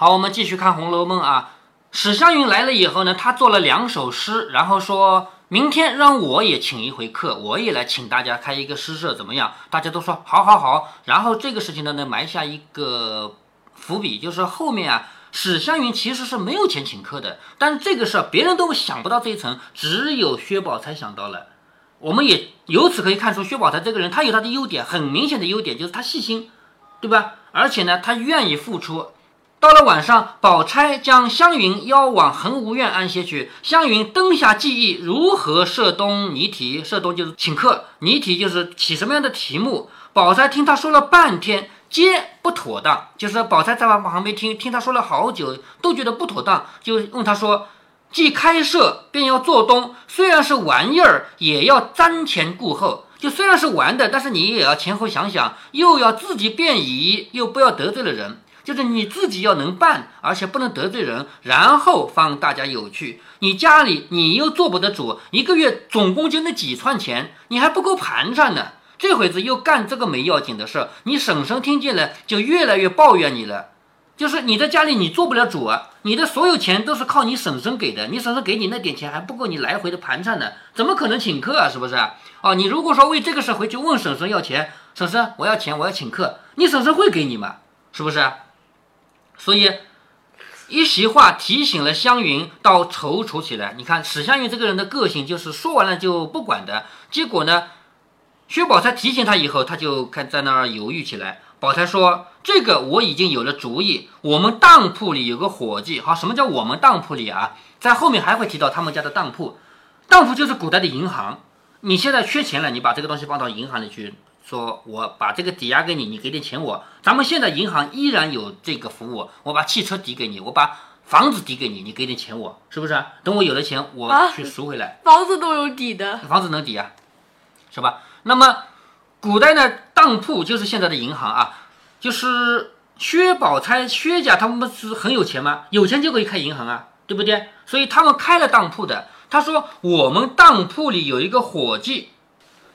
好，我们继续看《红楼梦》啊。史湘云来了以后呢，他做了两首诗，然后说明天让我也请一回客，我也来请大家开一个诗社，怎么样？大家都说好，好，好。然后这个事情呢，能埋下一个伏笔，就是后面啊，史湘云其实是没有钱请客的，但是这个事儿别人都想不到这一层，只有薛宝钗想到了。我们也由此可以看出，薛宝钗这个人，他有他的优点，很明显的优点就是他细心，对吧？而且呢，他愿意付出。到了晚上，宝钗将湘云邀往恒芜院安歇去。湘云灯下记忆如何设东拟题，设东就是请客，拟题就是起什么样的题目。宝钗听他说了半天，皆不妥当，就是宝钗在旁边听，听他说了好久，都觉得不妥当，就问他说：“既开设，便要做东，虽然是玩意儿，也要瞻前顾后。就虽然是玩的，但是你也要前后想想，又要自己便宜，又不要得罪了人。”就是你自己要能办，而且不能得罪人，然后方大家有趣。你家里你又做不得主，一个月总共就那几串钱，你还不够盘缠呢。这会子又干这个没要紧的事，你婶婶听见了就越来越抱怨你了。就是你在家里你做不了主啊，你的所有钱都是靠你婶婶给的，你婶婶给你那点钱还不够你来回的盘缠呢，怎么可能请客啊？是不是？哦，你如果说为这个事回去问婶婶要钱，婶婶我要钱我要请客，你婶婶会给你吗？是不是？所以，一席话提醒了湘云，到踌躇起来。你看史湘云这个人的个性，就是说完了就不管的。结果呢，薛宝钗提醒他以后，他就看在那儿犹豫起来。宝钗说：“这个我已经有了主意，我们当铺里有个伙计。好，什么叫我们当铺里啊？在后面还会提到他们家的当铺。当铺就是古代的银行。你现在缺钱了，你把这个东西放到银行里去。”说我把这个抵押给你，你给点钱我。咱们现在银行依然有这个服务，我把汽车抵给你，我把房子抵给你，你给点钱我，是不是？等我有了钱，我去赎回来。房子都有抵的，房子能抵啊，是吧？那么古代呢，当铺就是现在的银行啊，就是薛宝钗、薛家他们不是很有钱吗？有钱就可以开银行啊，对不对？所以他们开了当铺的。他说我们当铺里有一个伙计。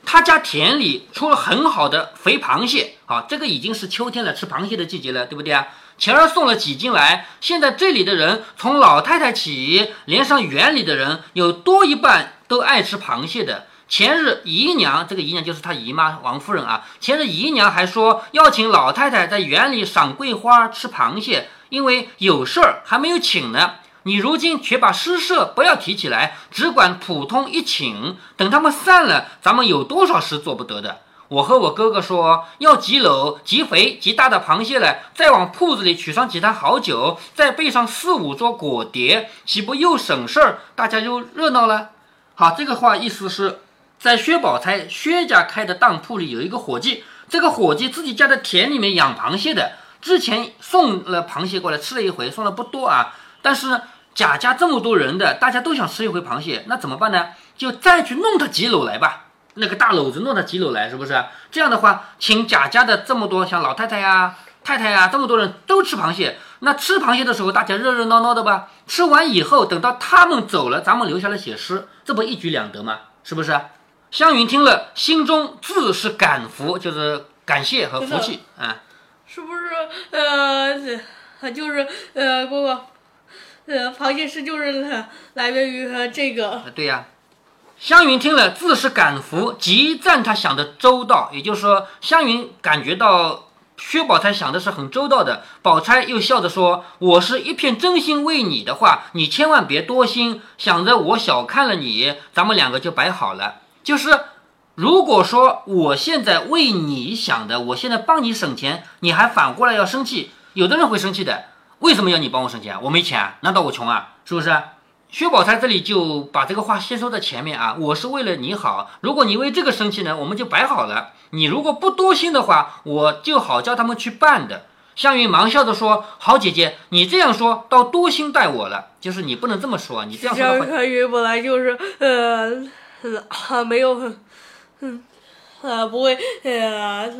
他家田里出了很好的肥螃蟹，啊，这个已经是秋天了，吃螃蟹的季节了，对不对啊？前儿送了几斤来，现在这里的人从老太太起，连上园里的人，有多一半都爱吃螃蟹的。前日姨娘，这个姨娘就是他姨妈王夫人啊。前日姨娘还说要请老太太在园里赏桂花、吃螃蟹，因为有事儿还没有请呢。你如今却把诗社不要提起来，只管普通一请。等他们散了，咱们有多少事做不得的？我和我哥哥说要几篓极肥极大的螃蟹来，再往铺子里取上几坛好酒，再备上四五桌果碟，岂不又省事儿？大家又热闹了。好，这个话意思是在薛宝钗薛家开的当铺里有一个伙计，这个伙计自己家的田里面养螃蟹的，之前送了螃蟹过来吃了一回，送了不多啊，但是。贾家这么多人的，大家都想吃一回螃蟹，那怎么办呢？就再去弄他几篓来吧，那个大篓子弄他几篓来，是不是？这样的话，请贾家的这么多像老太太呀、太太呀，这么多人都吃螃蟹，那吃螃蟹的时候，大家热热闹闹的吧。吃完以后，等到他们走了，咱们留下来写诗，这不一举两得吗？是不是？湘云听了，心中自是感服，就是感谢和福气啊。是不是？呃，就是呃，不不。呃，螃蟹诗就是来源于这个。对呀，湘云听了自是感服，极赞他想的周到。也就是说，湘云感觉到薛宝钗想的是很周到的。宝钗又笑着说：“我是一片真心为你的话，你千万别多心，想着我小看了你，咱们两个就摆好了。就是如果说我现在为你想的，我现在帮你省钱，你还反过来要生气，有的人会生气的。”为什么要你帮我省钱？我没钱，难道我穷啊？是不是？薛宝钗这里就把这个话先说在前面啊，我是为了你好。如果你为这个生气呢，我们就摆好了。你如果不多心的话，我就好叫他们去办的。湘云忙笑着说：“好姐姐，你这样说倒多心待我了。就是你不能这么说，你这样说。”湘云本来就是呃，没有，嗯，呃，不会，呃。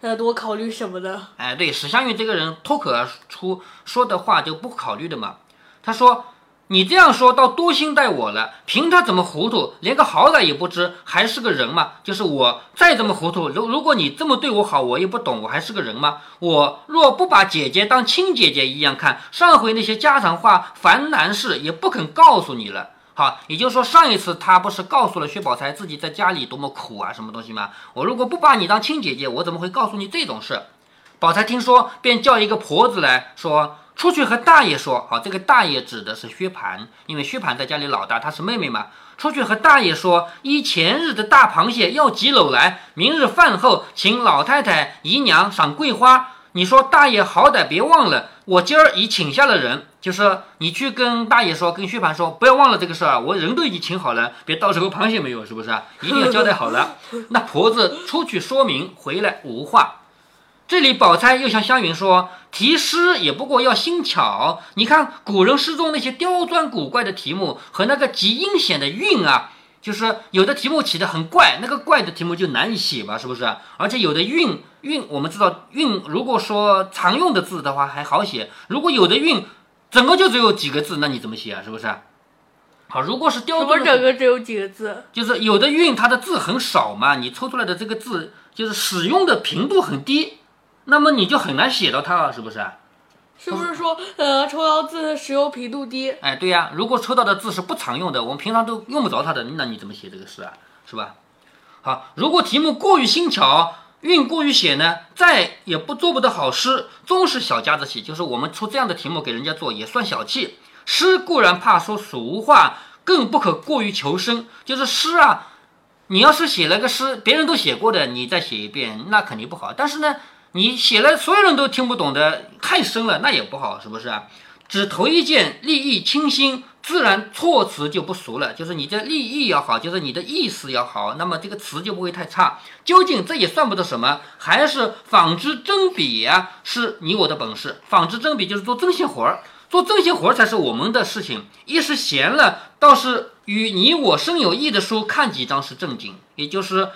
呃，多考虑什么的？哎，对，史湘云这个人脱口而出说的话就不考虑的嘛。他说：“你这样说倒多心待我了。凭他怎么糊涂，连个好歹也不知，还是个人吗？就是我再怎么糊涂，如如果你这么对我好，我也不懂，我还是个人吗？我若不把姐姐当亲姐姐一样看，上回那些家常话、烦难事也不肯告诉你了。好，也就是说，上一次他不是告诉了薛宝钗自己在家里多么苦啊，什么东西吗？我如果不把你当亲姐姐，我怎么会告诉你这种事？宝钗听说，便叫一个婆子来说，出去和大爷说。好，这个大爷指的是薛蟠，因为薛蟠在家里老大，她是妹妹嘛。出去和大爷说，依前日的大螃蟹要几篓来，明日饭后请老太太姨娘赏桂花。你说大爷好歹别忘了，我今儿已请下了人。就是你去跟大爷说，跟薛蟠说，不要忘了这个事儿，我人都已经请好了，别到时候螃蟹没有，是不是？一定要交代好了。那婆子出去说明，回来无话。这里宝钗又向湘云说，题诗也不过要新巧。你看古人诗中那些刁钻古怪的题目和那个极阴险的韵啊，就是有的题目起的很怪，那个怪的题目就难以写嘛，是不是？而且有的韵韵，我们知道韵，如果说常用的字的话还好写，如果有的韵。整个就只有几个字，那你怎么写啊？是不是？好，如果是雕什么整个只有几个字？就是有的韵它的字很少嘛，你抽出来的这个字就是使用的频度很低，那么你就很难写到它了，是不是？是不是说呃抽到字使用频度低？哎，对呀，如果抽到的字是不常用的，我们平常都用不着它的，那你怎么写这个诗啊？是吧？好，如果题目过于新巧。运过于险呢，再也不做不得好诗，终是小家子气。就是我们出这样的题目给人家做，也算小气。诗固然怕说俗话，更不可过于求生。就是诗啊，你要是写了个诗，别人都写过的，你再写一遍，那肯定不好。但是呢，你写了所有人都听不懂的，太深了，那也不好，是不是？只头一件，立意清新。自然措辞就不俗了，就是你的立意要好，就是你的意思要好，那么这个词就不会太差。究竟这也算不得什么，还是仿之真笔呀，是你我的本事。仿之真笔就是做针线活儿，做针线活儿才是我们的事情。一时闲了，倒是与你我生有益的书看几张是正经。也就是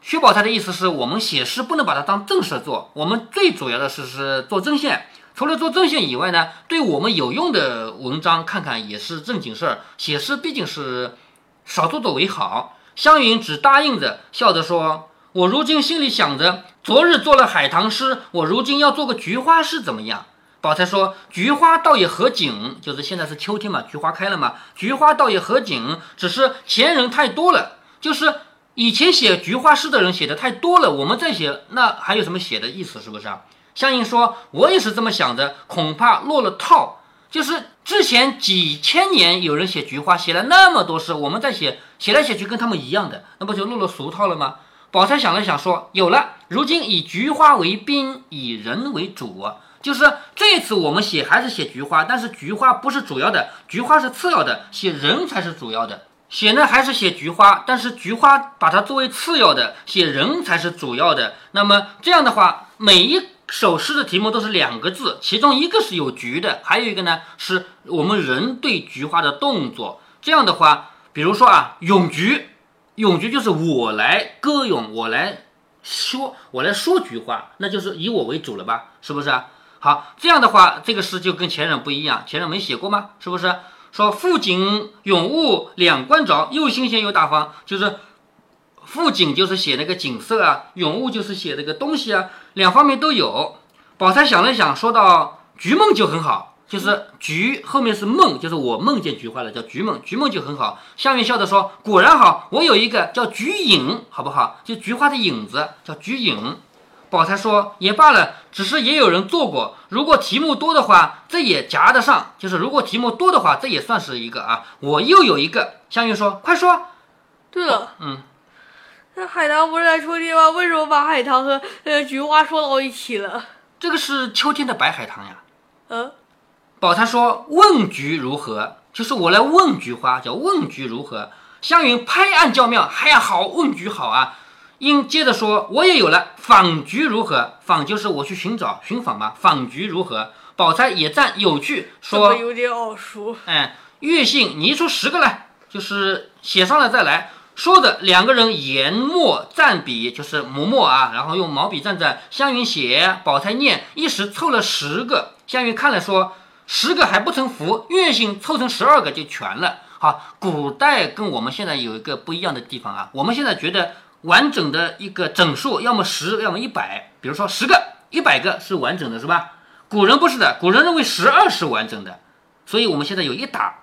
薛宝钗的意思是我们写诗不能把它当正事做，我们最主要的是是做针线。除了做正线以外呢，对我们有用的文章看看也是正经事儿。写诗毕竟是少做做为好。湘云只答应着，笑着说：“我如今心里想着，昨日做了海棠诗，我如今要做个菊花诗，怎么样？”宝钗说：“菊花倒也合景，就是现在是秋天嘛，菊花开了嘛，菊花倒也合景。只是前人太多了，就是以前写菊花诗的人写的太多了，我们再写，那还有什么写的意思？是不是啊？”相应说：“我也是这么想的，恐怕落了套。就是之前几千年有人写菊花，写了那么多诗，我们再写，写来写去跟他们一样的，那不就落了俗套了吗？”宝钗想了想说：“有了，如今以菊花为宾，以人为主。就是这次我们写还是写菊花，但是菊花不是主要的，菊花是次要的，写人才是主要的。写呢还是写菊花，但是菊花把它作为次要的，写人才是主要的。那么这样的话，每一。”首诗的题目都是两个字，其中一个是有菊的，还有一个呢是我们人对菊花的动作。这样的话，比如说啊，咏菊，咏菊就是我来歌咏，我来说，我来说菊花，那就是以我为主了吧？是不是？好，这样的话，这个诗就跟前人不一样，前人没写过吗？是不是？说富锦咏物两关着，又新鲜又大方，就是。富景就是写那个景色啊，咏物就是写那个东西啊，两方面都有。宝钗想了想，说到菊梦就很好，就是菊后面是梦，就是我梦见菊花了，叫菊梦，菊梦就很好。湘云笑着说：“果然好，我有一个叫菊影，好不好？就菊花的影子，叫菊影。”宝钗说：“也罢了，只是也有人做过。如果题目多的话，这也夹得上。就是如果题目多的话，这也算是一个啊。我又有一个。”湘云说：“快说。”对了，嗯。那海棠不是在秋天吗？为什么把海棠和呃菊花说到一起了？这个是秋天的白海棠呀。嗯。宝钗说：“问菊如何？就是我来问菊花，叫问菊如何。”湘云拍案叫妙：“哎呀，好，问菊好啊！”应接着说：“我也有了，访菊如何？访就是我去寻找、寻访嘛。访菊如何？”宝钗也赞有趣，说：“有点耳熟。”哎，月信，你出十个来，就是写上了再来。说的两个人研墨蘸笔，就是磨墨啊，然后用毛笔蘸蘸。湘云写，宝钗念，一时凑了十个。湘云看了说：“十个还不成符，月姓凑成十二个就全了。好，古代跟我们现在有一个不一样的地方啊，我们现在觉得完整的一个整数，要么十，要么一百，比如说十个、一百个是完整的，是吧？古人不是的，古人认为十二是完整的，所以我们现在有一打，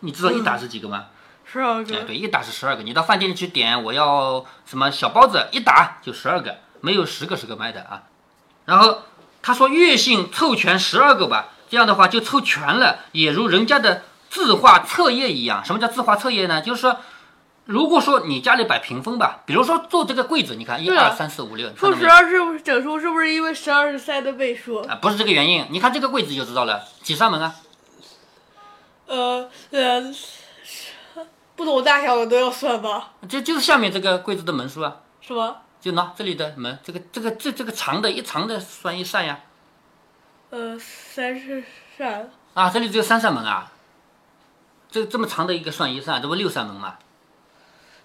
你知道一打是几个吗？十二哎，个，对，一打是十二个。你到饭店里去点，我要什么小包子，一打就十二个，没有十个十个卖的啊。然后他说月姓凑全十二个吧，这样的话就凑全了，也如人家的字画册页一样。什么叫字画册页呢？就是说，如果说你家里摆屏风吧，比如说做这个柜子，你看一二三四五六，放说十二是不是整数？是不是因为十二是三的倍数？啊，不是这个原因。你看这个柜子就知道了，几扇门啊？呃呃，不同大小的都要算吧？就就是下面这个柜子的门数啊，是吗？就拿这里的门，这个这个这这个长的一长的算一扇呀。呃，三是扇，啊，这里只有三扇门啊，这这么长的一个算一扇，这不六扇门吗？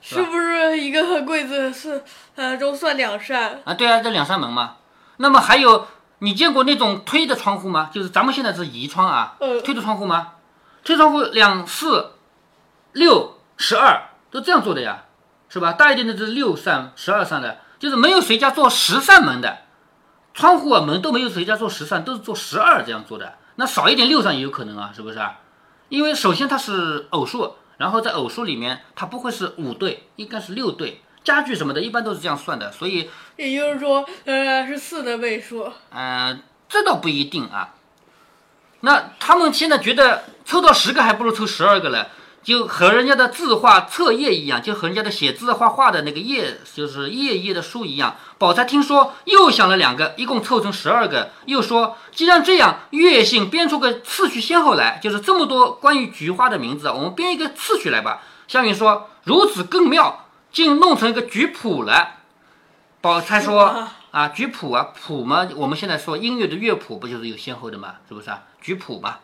是不是一个柜子是呃都算两扇？啊，对啊，这两扇门嘛。那么还有，你见过那种推的窗户吗？就是咱们现在是移窗啊，呃推的窗户吗？推窗户两四六十二都这样做的呀，是吧？大一点的是六扇、十二扇的，就是没有谁家做十扇门的，窗户啊门都没有谁家做十扇，都是做十二这样做的。那少一点六扇也有可能啊，是不是啊？因为首先它是偶数，然后在偶数里面它不会是五对，应该是六对。家具什么的，一般都是这样算的，所以也就是说，呃，是四的倍数。呃，这倒不一定啊。那他们现在觉得抽到十个还不如抽十二个了，就和人家的字画册页一样，就和人家的写字画画的那个页，就是页页的书一样。宝钗听说，又想了两个，一共凑成十二个，又说，既然这样，月姓编出个次序先后来，就是这么多关于菊花的名字，我们编一个次序来吧。湘云说，如此更妙，竟弄成一个菊谱了。宝钗说。啊，菊谱啊，谱嘛，我们现在说音乐的乐谱不就是有先后的嘛，是不是啊？菊谱嘛。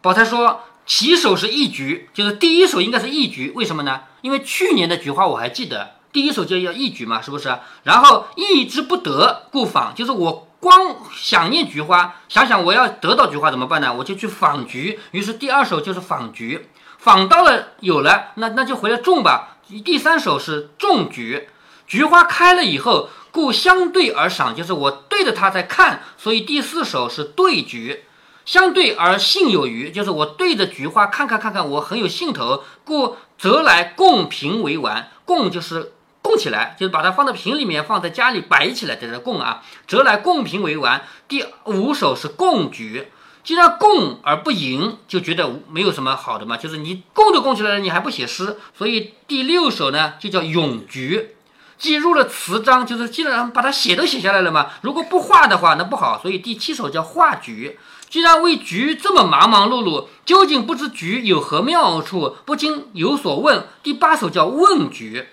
宝钗说起手是一局，就是第一首应该是一局，为什么呢？因为去年的菊花我还记得，第一首就要一局嘛，是不是？然后意之不得，故访，就是我光想念菊花，想想我要得到菊花怎么办呢？我就去访菊，于是第二首就是访菊，访到了有了，那那就回来种吧。第三首是种菊，菊花开了以后。故相对而赏，就是我对着它在看，所以第四首是对菊，相对而兴有余，就是我对着菊花看看看看，我很有兴头，故择来供瓶为玩。供就是供起来，就是把它放在瓶里面，放在家里摆起来，在这供啊。择来供瓶为玩。第五首是供菊，既然供而不吟，就觉得没有什么好的嘛，就是你供都供起来了，你还不写诗，所以第六首呢就叫咏菊。既入了词章，就是既然把它写都写下来了嘛。如果不画的话，那不好。所以第七首叫画菊。既然为菊这么忙忙碌碌，究竟不知菊有何妙处，不禁有所问。第八首叫问菊。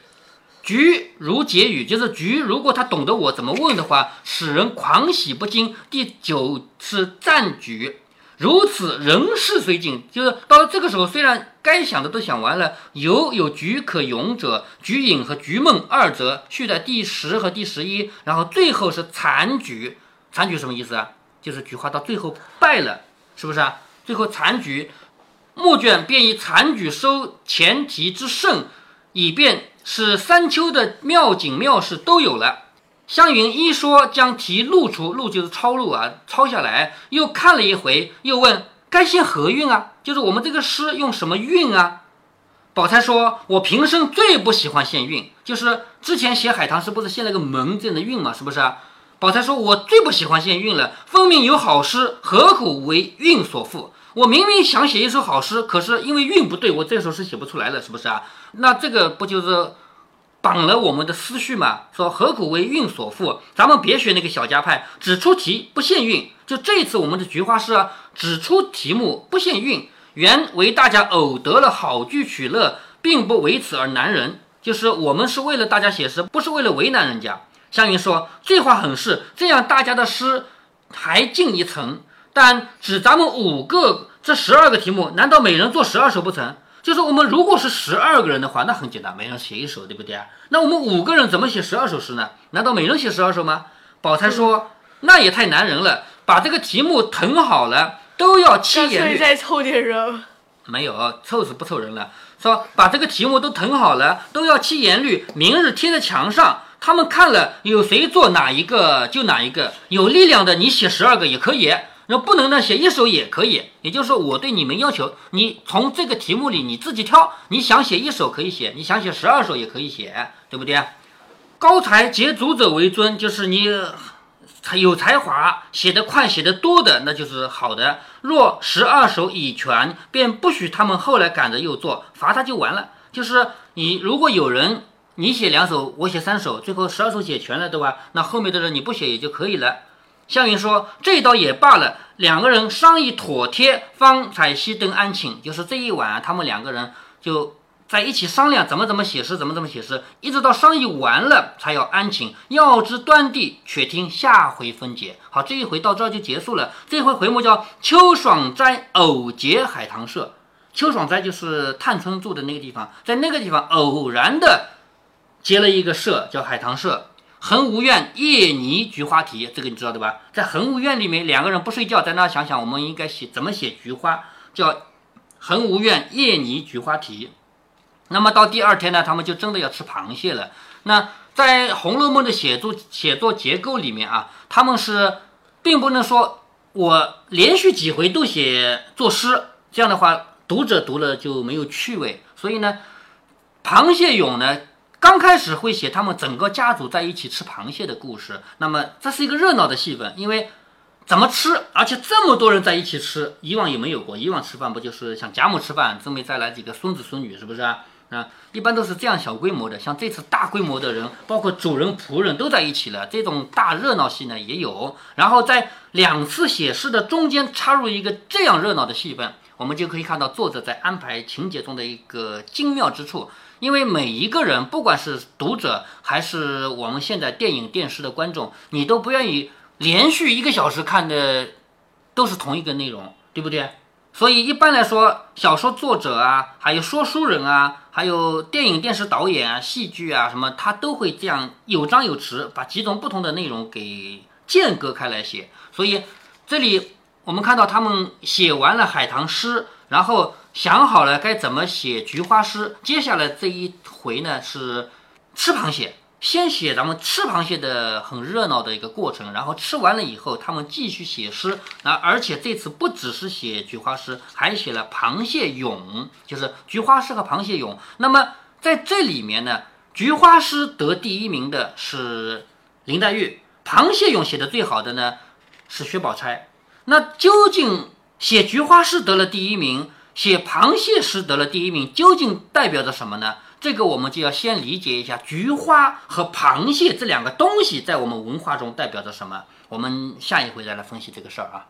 菊如解语，就是菊，如果他懂得我怎么问的话，使人狂喜不惊。第九是赞菊。如此人事虽尽，就是到了这个时候，虽然该想的都想完了，犹有菊可咏者，菊影和菊梦二则续在第十和第十一，然后最后是残局。残局什么意思啊？就是菊花到最后败了，是不是啊？最后残局，末卷便以残局收前提之胜，以便使三秋的妙景妙事都有了。湘云一说，将题录出，录就是抄录啊，抄下来，又看了一回，又问该先何韵啊？就是我们这个诗用什么韵啊？宝钗说：“我平生最不喜欢献韵，就是之前写海棠诗不是献了个门这样的韵嘛，是不是？”宝钗说：“我最不喜欢献韵了，分明有好诗，何苦为韵所缚？我明明想写一首好诗，可是因为韵不对，我这首诗写不出来了，是不是啊？那这个不就是？”绑了我们的思绪嘛，说何苦为韵所缚？咱们别学那个小家派，只出题不限韵。就这次我们的菊花诗啊，只出题目不限韵，原为大家偶得了好句取乐，并不为此而难人。就是我们是为了大家写诗，不是为了为难人家。湘云说这话很是，这样大家的诗还进一层。但只咱们五个这十二个题目，难道每人做十二首不成？就是我们如果是十二个人的话，那很简单，每人写一首，对不对啊？那我们五个人怎么写十二首诗呢？难道每人写十二首吗？宝钗说，那也太难人了。把这个题目誊好了，都要七言律。再凑点人。没有，凑是不凑人了。说把这个题目都誊好了，都要七言律，明日贴在墙上。他们看了，有谁做哪一个就哪一个。有力量的，你写十二个也可以；那不能呢，写一首也可以。也就是说，我对你们要求，你从这个题目里你自己挑，你想写一首可以写，你想写十二首也可以写，对不对？高才捷足者为尊，就是你有才华，写得快、写得多的，那就是好的。若十二首已全，便不许他们后来赶着又做，罚他就完了。就是你如果有人你写两首，我写三首，最后十二首写全了，对吧？那后面的人你不写也就可以了。项羽说：“这倒也罢了。”两个人商议妥帖，方才熄灯安寝。就是这一晚，他们两个人就在一起商量怎么怎么写诗，怎么怎么写诗，一直到商议完了才要安寝。要知端地，却听下回分解。好，这一回到这儿就结束了。这回回目叫《秋爽斋偶结海棠社》。秋爽斋就是探春住的那个地方，在那个地方偶然的结了一个社，叫海棠社。恒芜苑夜拟菊花题，这个你知道对吧？在恒芜苑里面，两个人不睡觉，在那想想我们应该写怎么写菊花，叫恒芜苑夜拟菊花题。那么到第二天呢，他们就真的要吃螃蟹了。那在《红楼梦》的写作写作结构里面啊，他们是并不能说我连续几回都写作诗，这样的话读者读了就没有趣味。所以呢，螃蟹咏呢。刚开始会写他们整个家族在一起吃螃蟹的故事，那么这是一个热闹的戏份，因为怎么吃，而且这么多人在一起吃，以往也没有过。以往吃饭不就是像贾母吃饭，这么再来几个孙子孙女，是不是啊？啊，一般都是这样小规模的。像这次大规模的人，包括主人仆人都在一起了，这种大热闹戏呢也有。然后在两次写诗的中间插入一个这样热闹的戏份，我们就可以看到作者在安排情节中的一个精妙之处。因为每一个人，不管是读者还是我们现在电影电视的观众，你都不愿意连续一个小时看的都是同一个内容，对不对？所以一般来说，小说作者啊，还有说书人啊，还有电影电视导演啊、戏剧啊什么，他都会这样有章有词，把几种不同的内容给间隔开来写。所以这里我们看到他们写完了海棠诗，然后。想好了该怎么写菊花诗，接下来这一回呢是吃螃蟹，先写咱们吃螃蟹的很热闹的一个过程，然后吃完了以后，他们继续写诗啊，而且这次不只是写菊花诗，还写了螃蟹咏，就是菊花诗和螃蟹咏。那么在这里面呢，菊花诗得第一名的是林黛玉，螃蟹咏写的最好的呢是薛宝钗。那究竟写菊花诗得了第一名？写螃蟹诗得了第一名，究竟代表着什么呢？这个我们就要先理解一下菊花和螃蟹这两个东西在我们文化中代表着什么。我们下一回再来分析这个事儿啊。